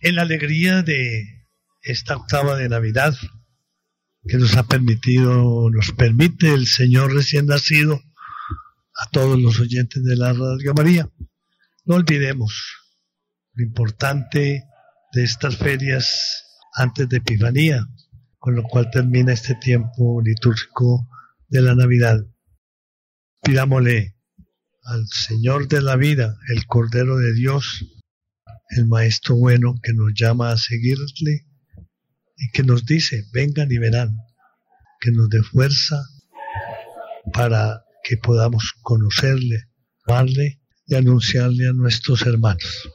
En la alegría de esta octava de Navidad que nos ha permitido, nos permite el Señor recién nacido a todos los oyentes de la Radio María. No olvidemos lo importante de estas ferias antes de Epifanía, con lo cual termina este tiempo litúrgico de la Navidad. Pidámosle al Señor de la vida, el Cordero de Dios, el Maestro bueno que nos llama a seguirle y que nos dice, vengan y verán, que nos dé fuerza para que podamos conocerle, amarle y anunciarle a nuestros hermanos.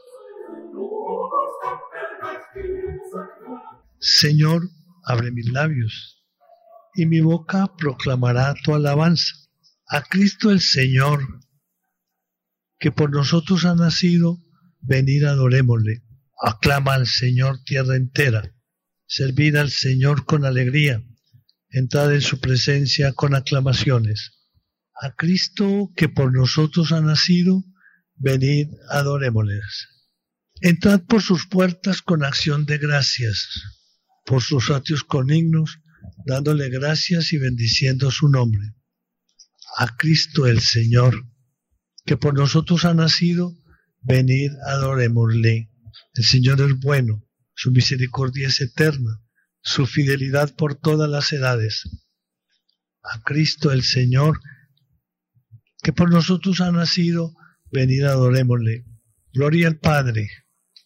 Señor, abre mis labios, y mi boca proclamará tu alabanza. A Cristo el Señor, que por nosotros ha nacido, venid adorémosle. Aclama al Señor tierra entera, servid al Señor con alegría, entrad en su presencia con aclamaciones. A Cristo que por nosotros ha nacido, venid adorémosles. Entrad por sus puertas con acción de gracias por sus atrios con himnos, dándole gracias y bendiciendo su nombre. A Cristo el Señor, que por nosotros ha nacido, venid, adorémosle. El Señor es bueno, su misericordia es eterna, su fidelidad por todas las edades. A Cristo el Señor, que por nosotros ha nacido, venid, adorémosle. Gloria al Padre,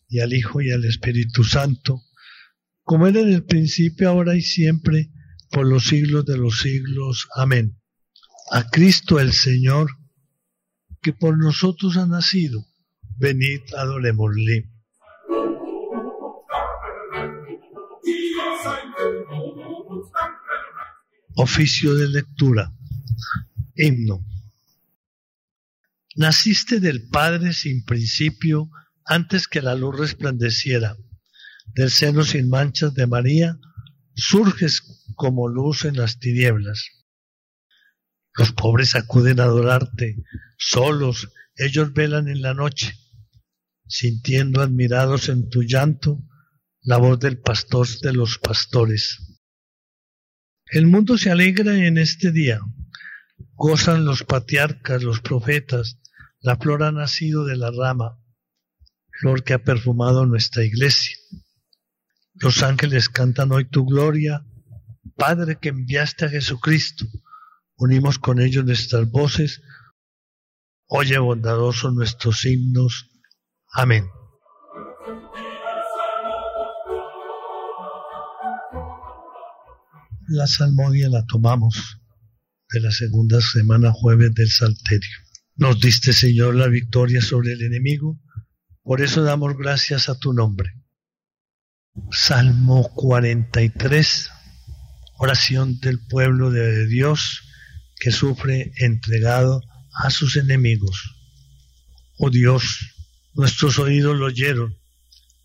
y al Hijo, y al Espíritu Santo, como era en el principio, ahora y siempre, por los siglos de los siglos. Amén. A Cristo el Señor, que por nosotros ha nacido, venid, adorémosle. Oficio de lectura. Himno. Naciste del Padre sin principio, antes que la luz resplandeciera del seno sin manchas de María, surges como luz en las tinieblas. Los pobres acuden a adorarte, solos ellos velan en la noche, sintiendo admirados en tu llanto la voz del pastor de los pastores. El mundo se alegra en este día, gozan los patriarcas, los profetas, la flor ha nacido de la rama, flor que ha perfumado nuestra iglesia. Los ángeles cantan hoy tu gloria, Padre que enviaste a Jesucristo. Unimos con ellos nuestras voces. Oye bondadoso nuestros himnos. Amén. La salmodia la tomamos de la segunda semana jueves del Salterio. Nos diste, Señor, la victoria sobre el enemigo. Por eso damos gracias a tu nombre. Salmo 43, oración del pueblo de Dios que sufre entregado a sus enemigos. Oh Dios, nuestros oídos lo oyeron,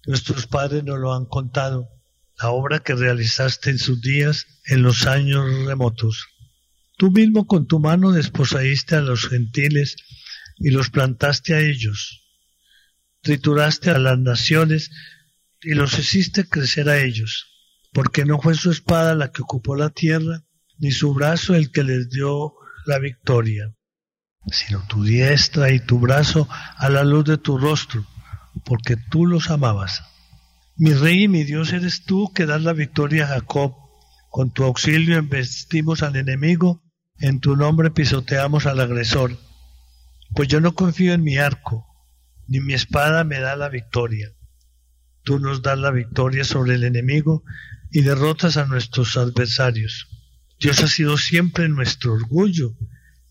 nuestros padres nos lo han contado, la obra que realizaste en sus días en los años remotos. Tú mismo con tu mano desposaíste a los gentiles y los plantaste a ellos. Trituraste a las naciones y los hiciste crecer a ellos, porque no fue su espada la que ocupó la tierra, ni su brazo el que les dio la victoria, sino tu diestra y tu brazo a la luz de tu rostro, porque tú los amabas. Mi rey y mi Dios eres tú que das la victoria a Jacob. Con tu auxilio embestimos al enemigo, en tu nombre pisoteamos al agresor. Pues yo no confío en mi arco, ni mi espada me da la victoria. Tú nos das la victoria sobre el enemigo y derrotas a nuestros adversarios. Dios ha sido siempre nuestro orgullo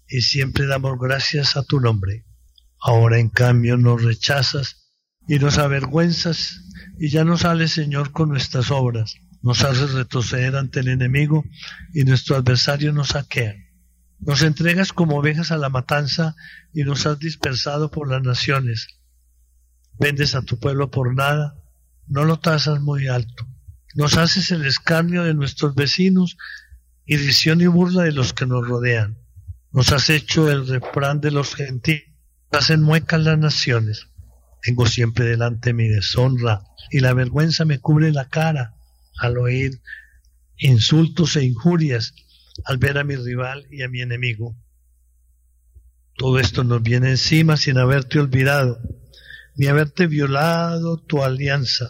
y siempre damos gracias a tu nombre. Ahora en cambio nos rechazas y nos avergüenzas y ya no sales Señor con nuestras obras. Nos haces retroceder ante el enemigo y nuestro adversario nos saquea. Nos entregas como ovejas a la matanza y nos has dispersado por las naciones. Vendes a tu pueblo por nada no lo tasas muy alto. Nos haces el escarnio de nuestros vecinos y y burla de los que nos rodean. Nos has hecho el refrán de los gentiles, hacen muecas las naciones. Tengo siempre delante mi deshonra y la vergüenza me cubre la cara al oír insultos e injurias, al ver a mi rival y a mi enemigo. Todo esto nos viene encima sin haberte olvidado, ni haberte violado tu alianza,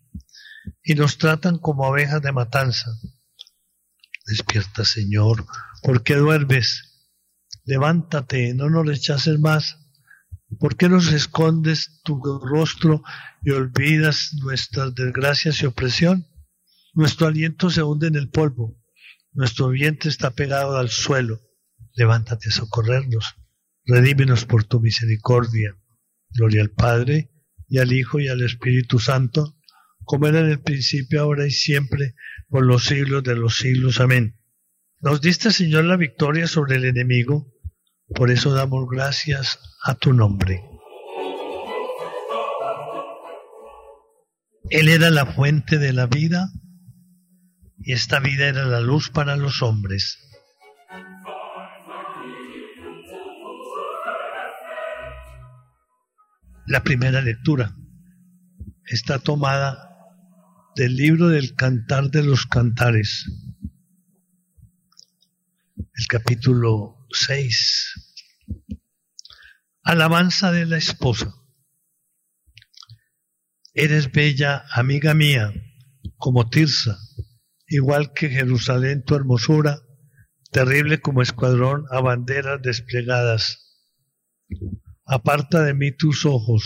y nos tratan como abejas de matanza. Despierta, Señor, ¿por qué duermes? Levántate, no nos rechaces más. ¿Por qué nos escondes tu rostro y olvidas nuestras desgracias y opresión? Nuestro aliento se hunde en el polvo, nuestro vientre está pegado al suelo levántate a socorrernos, redímenos por tu misericordia. Gloria al Padre, y al Hijo, y al Espíritu Santo, como era en el principio, ahora y siempre, por los siglos de los siglos. Amén. Nos diste, Señor, la victoria sobre el enemigo, por eso damos gracias a tu nombre. Él era la fuente de la vida, y esta vida era la luz para los hombres. La primera lectura está tomada del libro del Cantar de los Cantares, el capítulo 6. Alabanza de la esposa. Eres bella, amiga mía, como Tirsa, igual que Jerusalén tu hermosura, terrible como escuadrón a banderas desplegadas. Aparta de mí tus ojos,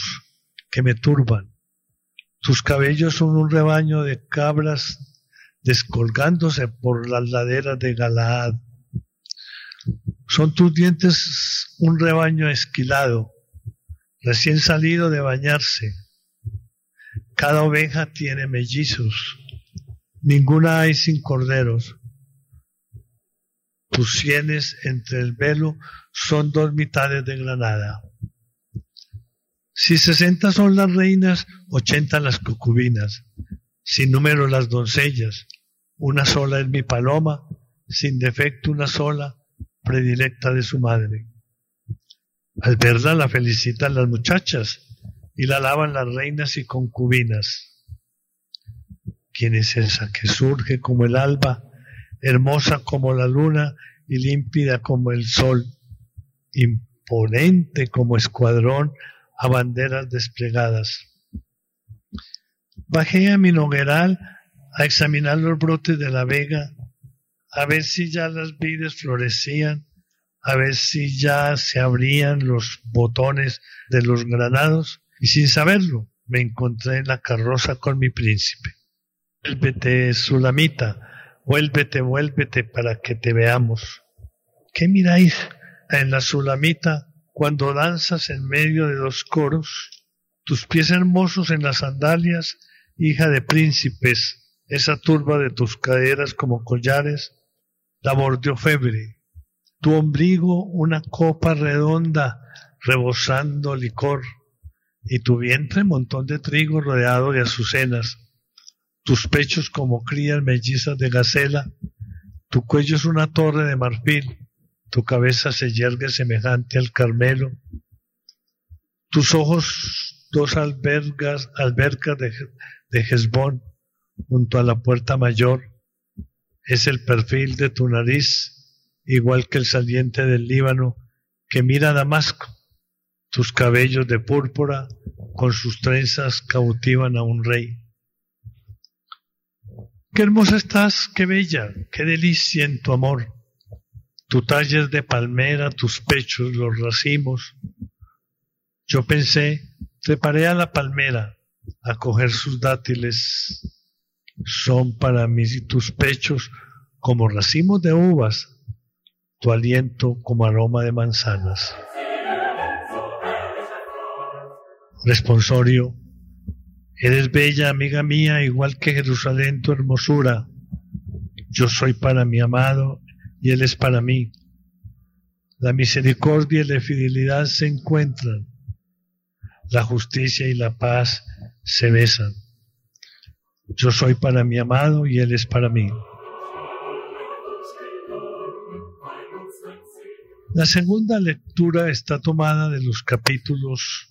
que me turban. Tus cabellos son un rebaño de cabras descolgándose por las laderas de Galaad. Son tus dientes un rebaño esquilado, recién salido de bañarse. Cada oveja tiene mellizos, ninguna hay sin corderos. Tus sienes entre el velo son dos mitades de granada. Si sesenta son las reinas, ochenta las concubinas, sin número las doncellas, una sola es mi paloma, sin defecto una sola, predilecta de su madre. Al verla la felicitan las muchachas y la alaban las reinas y concubinas. ¿Quién es esa que surge como el alba, hermosa como la luna y límpida como el sol, imponente como escuadrón a banderas desplegadas. Bajé a mi nogueral a examinar los brotes de la vega, a ver si ya las vides florecían, a ver si ya se abrían los botones de los granados, y sin saberlo me encontré en la carroza con mi príncipe. Vuélvete, Sulamita, vuélvete, vuélvete para que te veamos. ¿Qué miráis en la Sulamita cuando danzas en medio de dos coros, tus pies hermosos en las sandalias, hija de príncipes, esa turba de tus caderas como collares, la mordió febre, tu ombligo una copa redonda rebosando licor, y tu vientre montón de trigo rodeado de azucenas, tus pechos como crías mellizas de gacela, tu cuello es una torre de marfil, tu cabeza se yergue semejante al Carmelo, tus ojos dos albergas, albercas de, de junto a la puerta mayor, es el perfil de tu nariz, igual que el saliente del Líbano que mira a Damasco. Tus cabellos de púrpura con sus trenzas cautivan a un rey. Qué hermosa estás, qué bella, qué delicia en tu amor. Tu talla de palmera, tus pechos, los racimos. Yo pensé, treparé a la palmera a coger sus dátiles, son para mí tus pechos como racimos de uvas, tu aliento como aroma de manzanas. Responsorio, eres bella, amiga mía, igual que Jerusalén, tu hermosura. Yo soy para mi amado y él es para mí. La misericordia y la fidelidad se encuentran. La justicia y la paz se besan. Yo soy para mi amado y él es para mí. La segunda lectura está tomada de los capítulos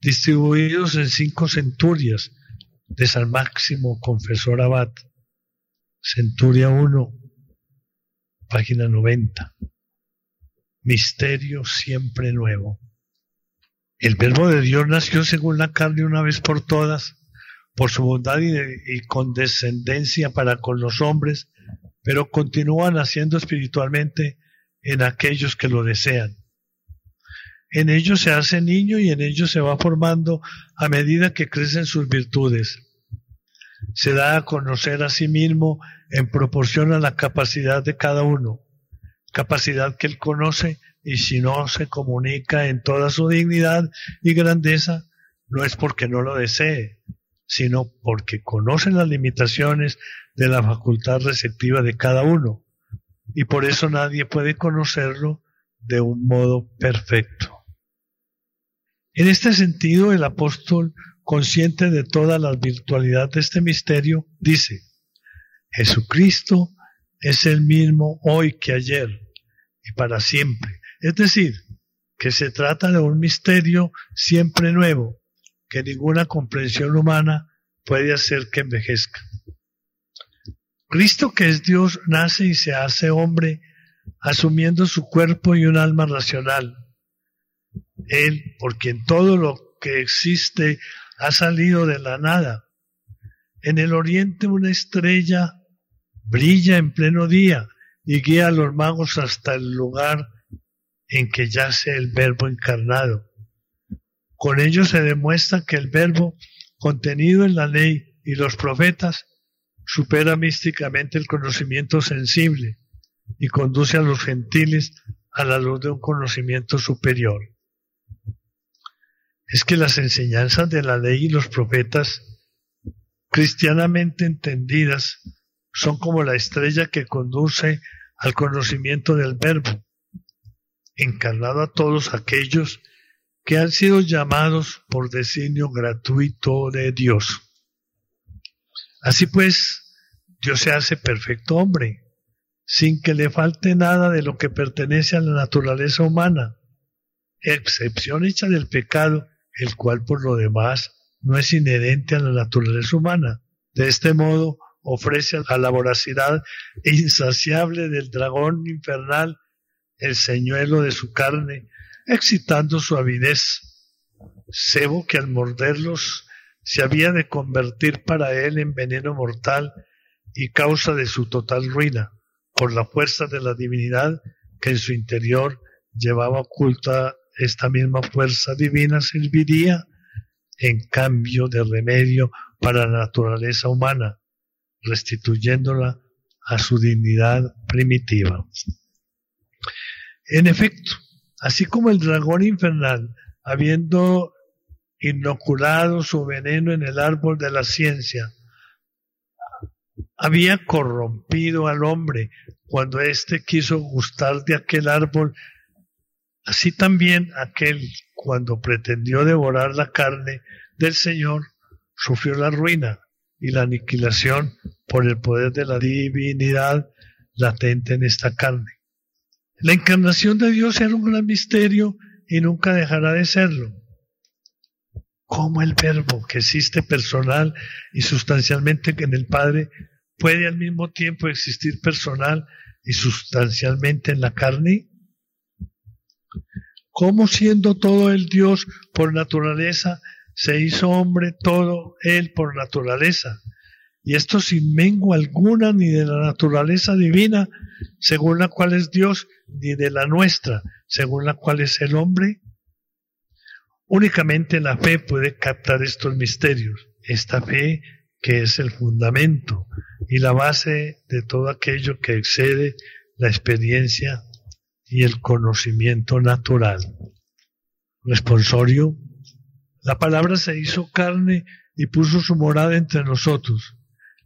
distribuidos en cinco centurias de San Máximo Confesor Abad. Centuria 1, página 90. Misterio siempre nuevo. El verbo de Dios nació según la carne una vez por todas, por su bondad y, y condescendencia para con los hombres, pero continúa naciendo espiritualmente en aquellos que lo desean. En ellos se hace niño y en ellos se va formando a medida que crecen sus virtudes. Se da a conocer a sí mismo en proporción a la capacidad de cada uno, capacidad que él conoce y si no se comunica en toda su dignidad y grandeza, no es porque no lo desee, sino porque conoce las limitaciones de la facultad receptiva de cada uno y por eso nadie puede conocerlo de un modo perfecto. En este sentido, el apóstol, consciente de toda la virtualidad de este misterio, dice, Jesucristo es el mismo hoy que ayer y para siempre. Es decir, que se trata de un misterio siempre nuevo, que ninguna comprensión humana puede hacer que envejezca. Cristo que es Dios nace y se hace hombre asumiendo su cuerpo y un alma racional. Él, por quien todo lo que existe ha salido de la nada. En el oriente una estrella brilla en pleno día y guía a los magos hasta el lugar en que yace el verbo encarnado. Con ello se demuestra que el verbo contenido en la ley y los profetas supera místicamente el conocimiento sensible y conduce a los gentiles a la luz de un conocimiento superior. Es que las enseñanzas de la ley y los profetas, cristianamente entendidas, son como la estrella que conduce al conocimiento del Verbo, encarnado a todos aquellos que han sido llamados por designio gratuito de Dios. Así pues, Dios se hace perfecto hombre, sin que le falte nada de lo que pertenece a la naturaleza humana, excepción hecha del pecado, el cual por lo demás no es inherente a la naturaleza humana. De este modo, ofrece a la voracidad insaciable del dragón infernal el señuelo de su carne, excitando su avidez. Cebo que al morderlos se había de convertir para él en veneno mortal y causa de su total ruina, por la fuerza de la divinidad que en su interior llevaba oculta esta misma fuerza divina serviría en cambio de remedio para la naturaleza humana, restituyéndola a su dignidad primitiva. En efecto, así como el dragón infernal, habiendo inoculado su veneno en el árbol de la ciencia. Había corrompido al hombre cuando éste quiso gustar de aquel árbol, así también aquel cuando pretendió devorar la carne del Señor sufrió la ruina y la aniquilación por el poder de la divinidad latente en esta carne. La encarnación de Dios era un gran misterio y nunca dejará de serlo cómo el verbo que existe personal y sustancialmente en el Padre puede al mismo tiempo existir personal y sustancialmente en la carne? ¿Cómo siendo todo el Dios por naturaleza, se hizo hombre todo él por naturaleza? Y esto sin mengua alguna ni de la naturaleza divina, según la cual es Dios, ni de la nuestra, según la cual es el hombre. Únicamente la fe puede captar estos misterios. Esta fe que es el fundamento y la base de todo aquello que excede la experiencia y el conocimiento natural. Responsorio, la palabra se hizo carne y puso su morada entre nosotros,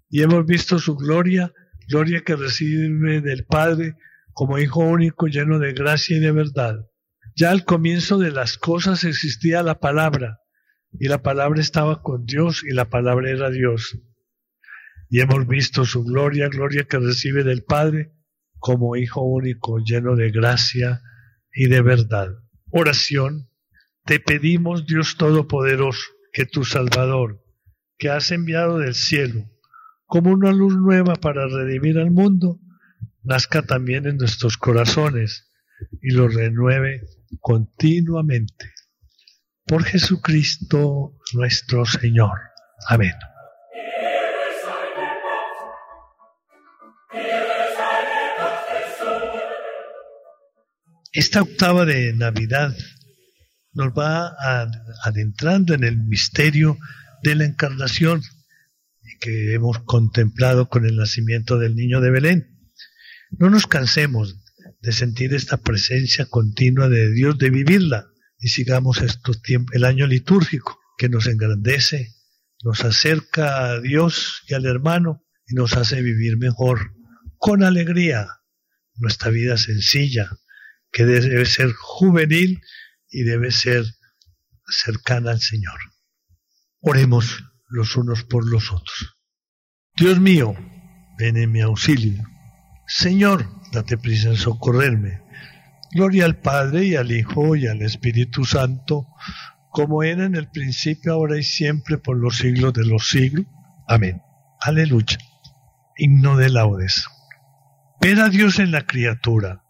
y hemos visto su gloria, gloria que recibe del Padre como Hijo único lleno de gracia y de verdad. Ya al comienzo de las cosas existía la palabra, y la palabra estaba con Dios, y la palabra era Dios. Y hemos visto su gloria, gloria que recibe del Padre como Hijo único lleno de gracia y de verdad. Oración, te pedimos Dios Todopoderoso, que tu Salvador, que has enviado del cielo, como una luz nueva para redimir al mundo, nazca también en nuestros corazones y lo renueve continuamente. Por Jesucristo nuestro Señor. Amén. Esta octava de Navidad nos va adentrando en el misterio de la encarnación que hemos contemplado con el nacimiento del niño de Belén. No nos cansemos de sentir esta presencia continua de Dios, de vivirla, y sigamos estos tiempos, el año litúrgico que nos engrandece, nos acerca a Dios y al hermano y nos hace vivir mejor, con alegría, nuestra vida sencilla, que debe ser juvenil y debe ser cercana al Señor. Oremos los unos por los otros. Dios mío, ven en mi auxilio. Señor, date prisa en socorrerme. Gloria al Padre y al Hijo y al Espíritu Santo, como era en el principio, ahora y siempre, por los siglos de los siglos. Amén. Aleluya. Himno de laudes. Ver a Dios en la criatura,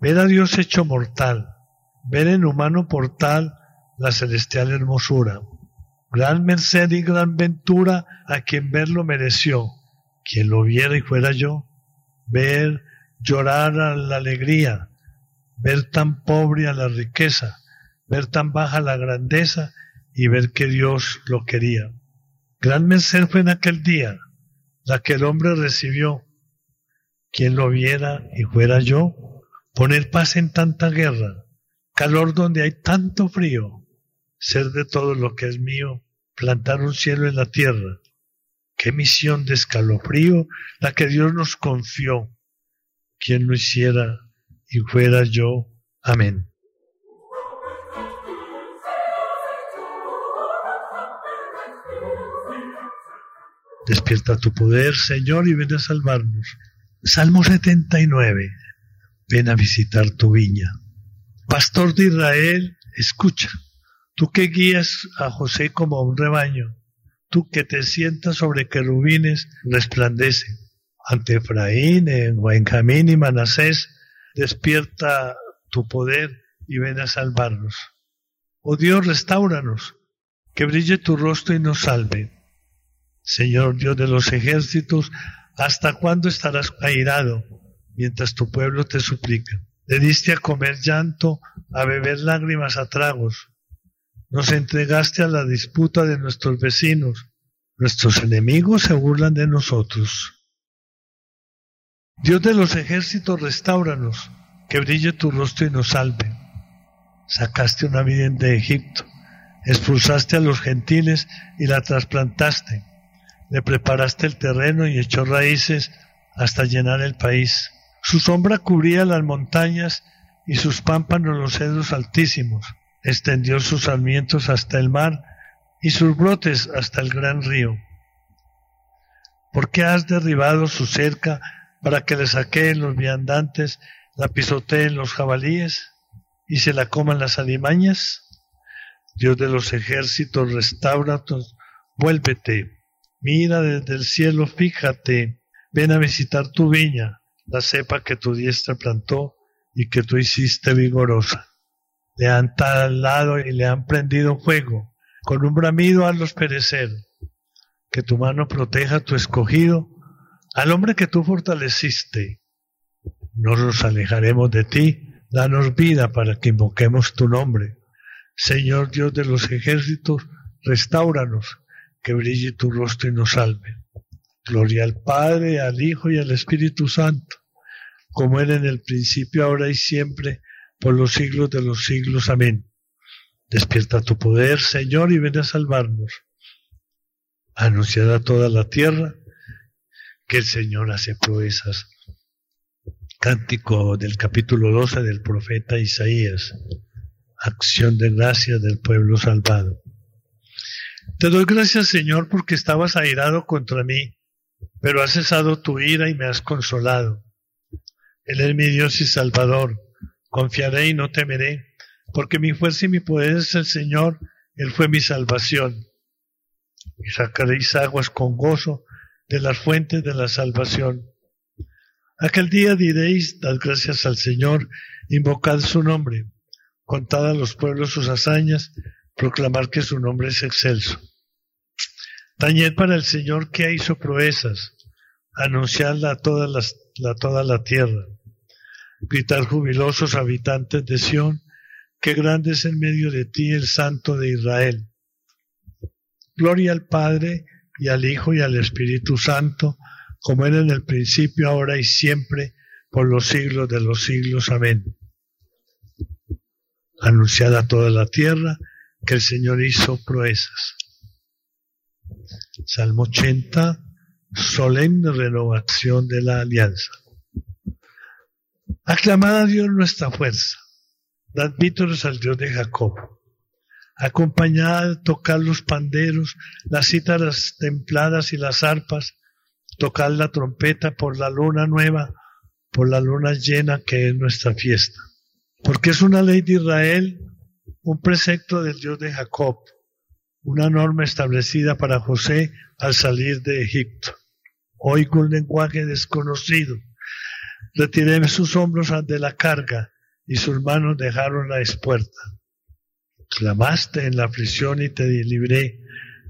ver a Dios hecho mortal, ver en humano portal la celestial hermosura. Gran merced y gran ventura a quien verlo mereció. Quien lo viera y fuera yo, ver llorar a la alegría, ver tan pobre a la riqueza, ver tan baja la grandeza y ver que Dios lo quería. Gran merced fue en aquel día, la que el hombre recibió. Quien lo viera y fuera yo, poner paz en tanta guerra, calor donde hay tanto frío, ser de todo lo que es mío, plantar un cielo en la tierra. Qué misión de escalofrío la que Dios nos confió. Quien lo hiciera y fuera yo. Amén. Despierta tu poder, Señor, y ven a salvarnos. Salmo 79. Ven a visitar tu viña. Pastor de Israel, escucha. Tú que guías a José como a un rebaño, tú que te sientas sobre querubines, resplandece. Ante Efraín, en Benjamín y Manasés, despierta tu poder y ven a salvarnos. Oh Dios, restauranos, que brille tu rostro y nos salve. Señor Dios de los ejércitos, ¿hasta cuándo estarás airado mientras tu pueblo te suplica? Le diste a comer llanto, a beber lágrimas a tragos. Nos entregaste a la disputa de nuestros vecinos. Nuestros enemigos se burlan de nosotros. Dios de los ejércitos, restauranos, que brille tu rostro y nos salve. Sacaste una vida de Egipto, expulsaste a los gentiles y la trasplantaste. Le preparaste el terreno y echó raíces hasta llenar el país. Su sombra cubría las montañas y sus pámpanos los cedros altísimos. Extendió sus sarmientos hasta el mar y sus brotes hasta el gran río. ¿Por qué has derribado su cerca para que le saqueen los viandantes, la pisoteen los jabalíes y se la coman las alimañas? Dios de los ejércitos, restauratos, vuélvete, mira desde el cielo, fíjate, ven a visitar tu viña la cepa que tu diestra plantó y que tú hiciste vigorosa. Le han talado y le han prendido fuego. Con un bramido hazlos perecer. Que tu mano proteja a tu escogido, al hombre que tú fortaleciste. No nos alejaremos de ti. Danos vida para que invoquemos tu nombre. Señor Dios de los ejércitos, restauranos que brille tu rostro y nos salve. Gloria al Padre, al Hijo y al Espíritu Santo, como era en el principio, ahora y siempre, por los siglos de los siglos. Amén. Despierta tu poder, Señor, y ven a salvarnos. Anunciad a toda la tierra que el Señor hace proezas. Cántico del capítulo 12 del profeta Isaías. Acción de gracia del pueblo salvado. Te doy gracias, Señor, porque estabas airado contra mí, pero has cesado tu ira y me has consolado. Él es mi Dios y Salvador. Confiaré y no temeré, porque mi fuerza y mi poder es el Señor, Él fue mi salvación. Y sacaréis aguas con gozo de las fuentes de la salvación. Aquel día diréis, dad gracias al Señor, invocad su nombre, contad a los pueblos sus hazañas, proclamar que su nombre es excelso. Tañed para el Señor que hizo proezas, anunciadla a toda la, toda la tierra. Gritar jubilosos habitantes de Sión, que grande es en medio de ti el Santo de Israel. Gloria al Padre y al Hijo y al Espíritu Santo, como era en el principio, ahora y siempre, por los siglos de los siglos. Amén. Anunciada a toda la tierra que el Señor hizo proezas. Salmo 80, solemne renovación de la alianza. Aclamad a Dios nuestra fuerza, dad vítores al Dios de Jacob. Acompañad, tocad los panderos, las cítaras templadas y las arpas, tocad la trompeta por la luna nueva, por la luna llena que es nuestra fiesta. Porque es una ley de Israel un precepto del Dios de Jacob, una norma establecida para José al salir de Egipto. Oigo un lenguaje desconocido. Retiré sus hombros ante la carga y sus manos dejaron la espuerta. Clamaste en la aflicción y te libré.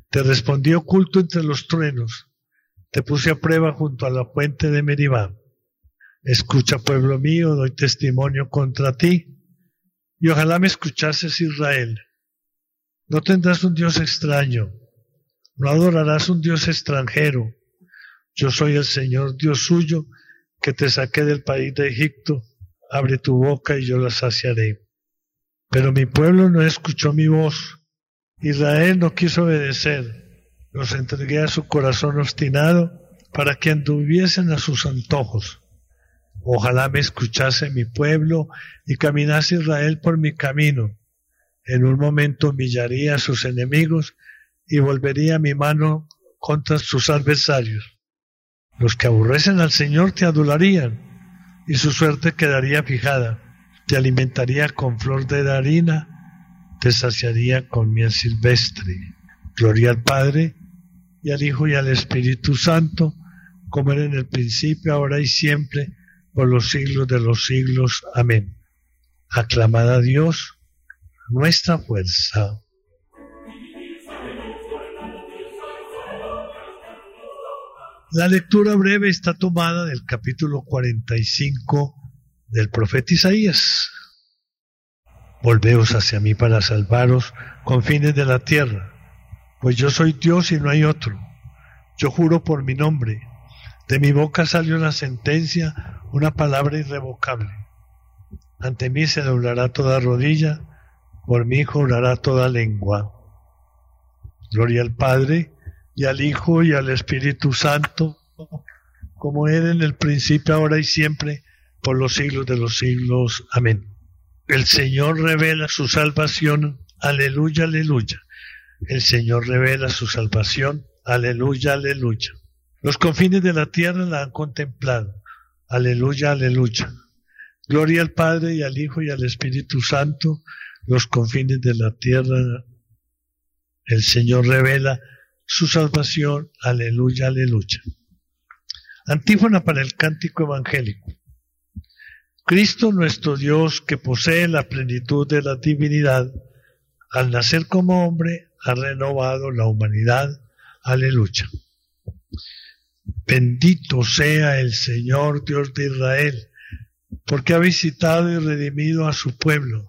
Te respondí oculto entre los truenos. Te puse a prueba junto a la fuente de Meribá. Escucha, pueblo mío, doy testimonio contra ti y ojalá me escuchases Israel. No tendrás un Dios extraño, no adorarás un Dios extranjero. Yo soy el Señor Dios suyo, que te saqué del país de Egipto. Abre tu boca y yo la saciaré. Pero mi pueblo no escuchó mi voz. Israel no quiso obedecer. Los entregué a su corazón obstinado para que anduviesen a sus antojos. Ojalá me escuchase mi pueblo y caminase Israel por mi camino. En un momento humillaría a sus enemigos y volvería mi mano contra sus adversarios. Los que aborrecen al Señor te adularían y su suerte quedaría fijada. Te alimentaría con flor de harina, te saciaría con miel silvestre. Gloria al Padre y al Hijo y al Espíritu Santo, como era en el principio, ahora y siempre, por los siglos de los siglos. Amén. Aclamad a Dios, nuestra fuerza. La lectura breve está tomada del capítulo 45 del profeta Isaías. Volveos hacia mí para salvaros, confines de la tierra, pues yo soy Dios y no hay otro. Yo juro por mi nombre, de mi boca salió una sentencia, una palabra irrevocable. Ante mí se doblará toda rodilla, por mí jurará toda lengua. Gloria al Padre, y al Hijo, y al Espíritu Santo, como era en el principio, ahora y siempre, por los siglos de los siglos. Amén. El Señor revela su salvación. Aleluya, aleluya. El Señor revela su salvación. Aleluya, aleluya. Los confines de la tierra la han contemplado. Aleluya, aleluya. Gloria al Padre y al Hijo y al Espíritu Santo. Los confines de la tierra. El Señor revela su salvación. Aleluya, aleluya. Antífona para el cántico evangélico. Cristo nuestro Dios, que posee la plenitud de la divinidad, al nacer como hombre, ha renovado la humanidad. Aleluya. Bendito sea el Señor Dios de Israel, porque ha visitado y redimido a su pueblo,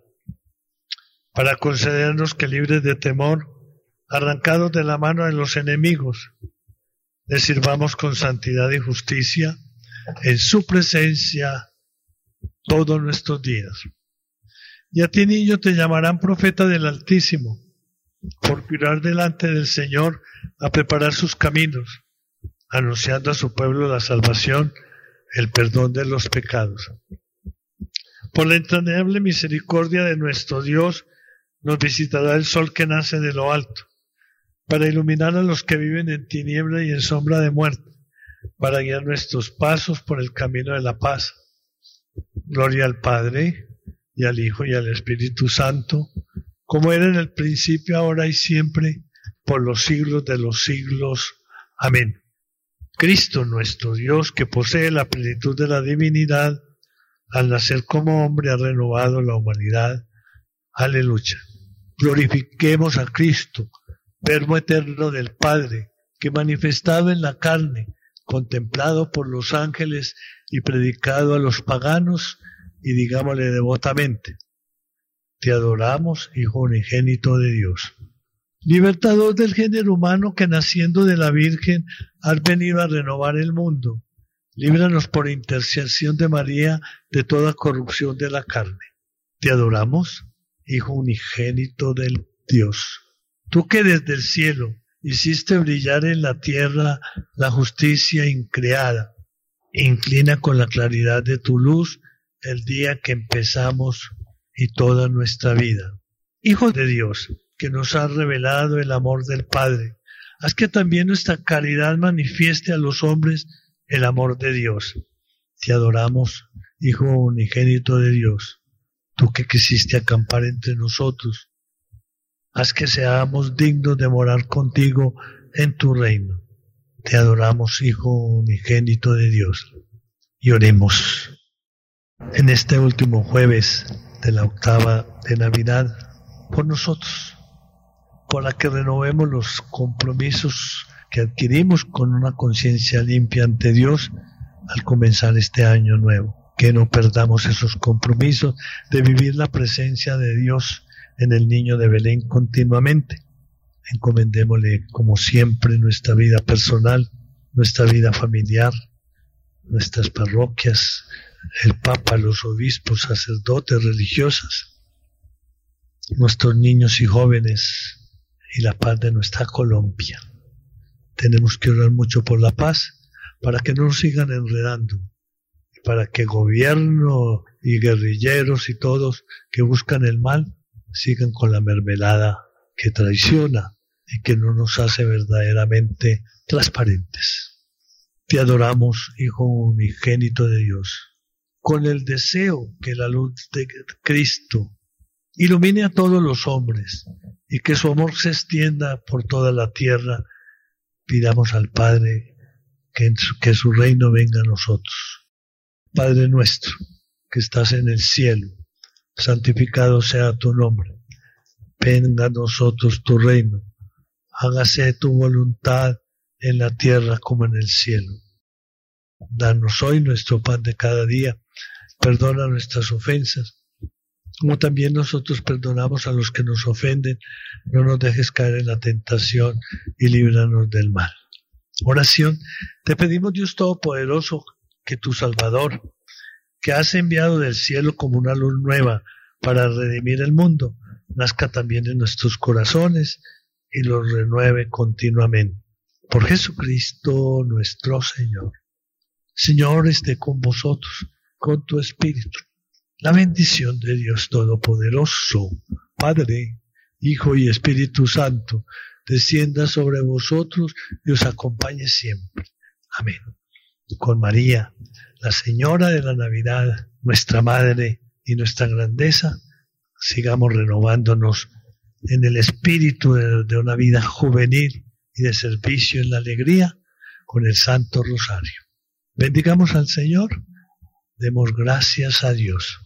para concedernos que libres de temor, arrancados de la mano de los enemigos, le sirvamos con santidad y justicia en su presencia todos nuestros días. Y a ti, niño, te llamarán profeta del Altísimo, por cuidar delante del Señor a preparar sus caminos, anunciando a su pueblo la salvación, el perdón de los pecados. Por la entrañable misericordia de nuestro Dios, nos visitará el sol que nace de lo alto, para iluminar a los que viven en tiniebla y en sombra de muerte, para guiar nuestros pasos por el camino de la paz. Gloria al Padre, y al Hijo, y al Espíritu Santo, como era en el principio, ahora y siempre, por los siglos de los siglos. Amén. Cristo nuestro Dios, que posee la plenitud de la divinidad, al nacer como hombre ha renovado la humanidad. Aleluya. Glorifiquemos a Cristo, Verbo eterno del Padre, que manifestado en la carne, contemplado por los ángeles y predicado a los paganos, y digámosle devotamente, te adoramos, Hijo unigénito de Dios. Libertador del género humano que naciendo de la Virgen has venido a renovar el mundo. Líbranos por intercesión de María de toda corrupción de la carne. Te adoramos, Hijo unigénito del Dios. Tú que desde el cielo hiciste brillar en la tierra la justicia increada, inclina con la claridad de tu luz el día que empezamos y toda nuestra vida. Hijo de Dios, que nos has revelado el amor del Padre, haz que también nuestra caridad manifieste a los hombres el amor de Dios. Te adoramos, Hijo unigénito de Dios tú que quisiste acampar entre nosotros, haz que seamos dignos de morar contigo en tu reino. Te adoramos, Hijo unigénito de Dios, y oremos. En este último jueves de la octava de Navidad, por nosotros, por la que renovemos los compromisos que adquirimos con una conciencia limpia ante Dios al comenzar este año nuevo que no perdamos esos compromisos de vivir la presencia de Dios en el niño de Belén continuamente. Encomendémosle como siempre nuestra vida personal, nuestra vida familiar, nuestras parroquias, el Papa, los obispos, sacerdotes, religiosas, nuestros niños y jóvenes y la paz de nuestra Colombia. Tenemos que orar mucho por la paz para que no nos sigan enredando para que gobierno y guerrilleros y todos que buscan el mal sigan con la mermelada que traiciona y que no nos hace verdaderamente transparentes. Te adoramos, Hijo unigénito de Dios, con el deseo que la luz de Cristo ilumine a todos los hombres y que su amor se extienda por toda la tierra. Pidamos al Padre que, que su reino venga a nosotros Padre nuestro, que estás en el cielo, santificado sea tu nombre. Venga a nosotros tu reino. Hágase tu voluntad en la tierra como en el cielo. Danos hoy nuestro pan de cada día. Perdona nuestras ofensas, como también nosotros perdonamos a los que nos ofenden. No nos dejes caer en la tentación y líbranos del mal. Oración. Te pedimos, Dios Todopoderoso, que tu Salvador, que has enviado del cielo como una luz nueva para redimir el mundo, nazca también en nuestros corazones y los renueve continuamente. Por Jesucristo nuestro Señor. Señor, esté con vosotros, con tu Espíritu. La bendición de Dios Todopoderoso, Padre, Hijo y Espíritu Santo, descienda sobre vosotros y os acompañe siempre. Amén con María, la Señora de la Navidad, nuestra Madre y nuestra grandeza, sigamos renovándonos en el espíritu de, una vida juvenil y de servicio en la alegría con el Santo Rosario. Bendigamos al Señor, demos gracias a Dios.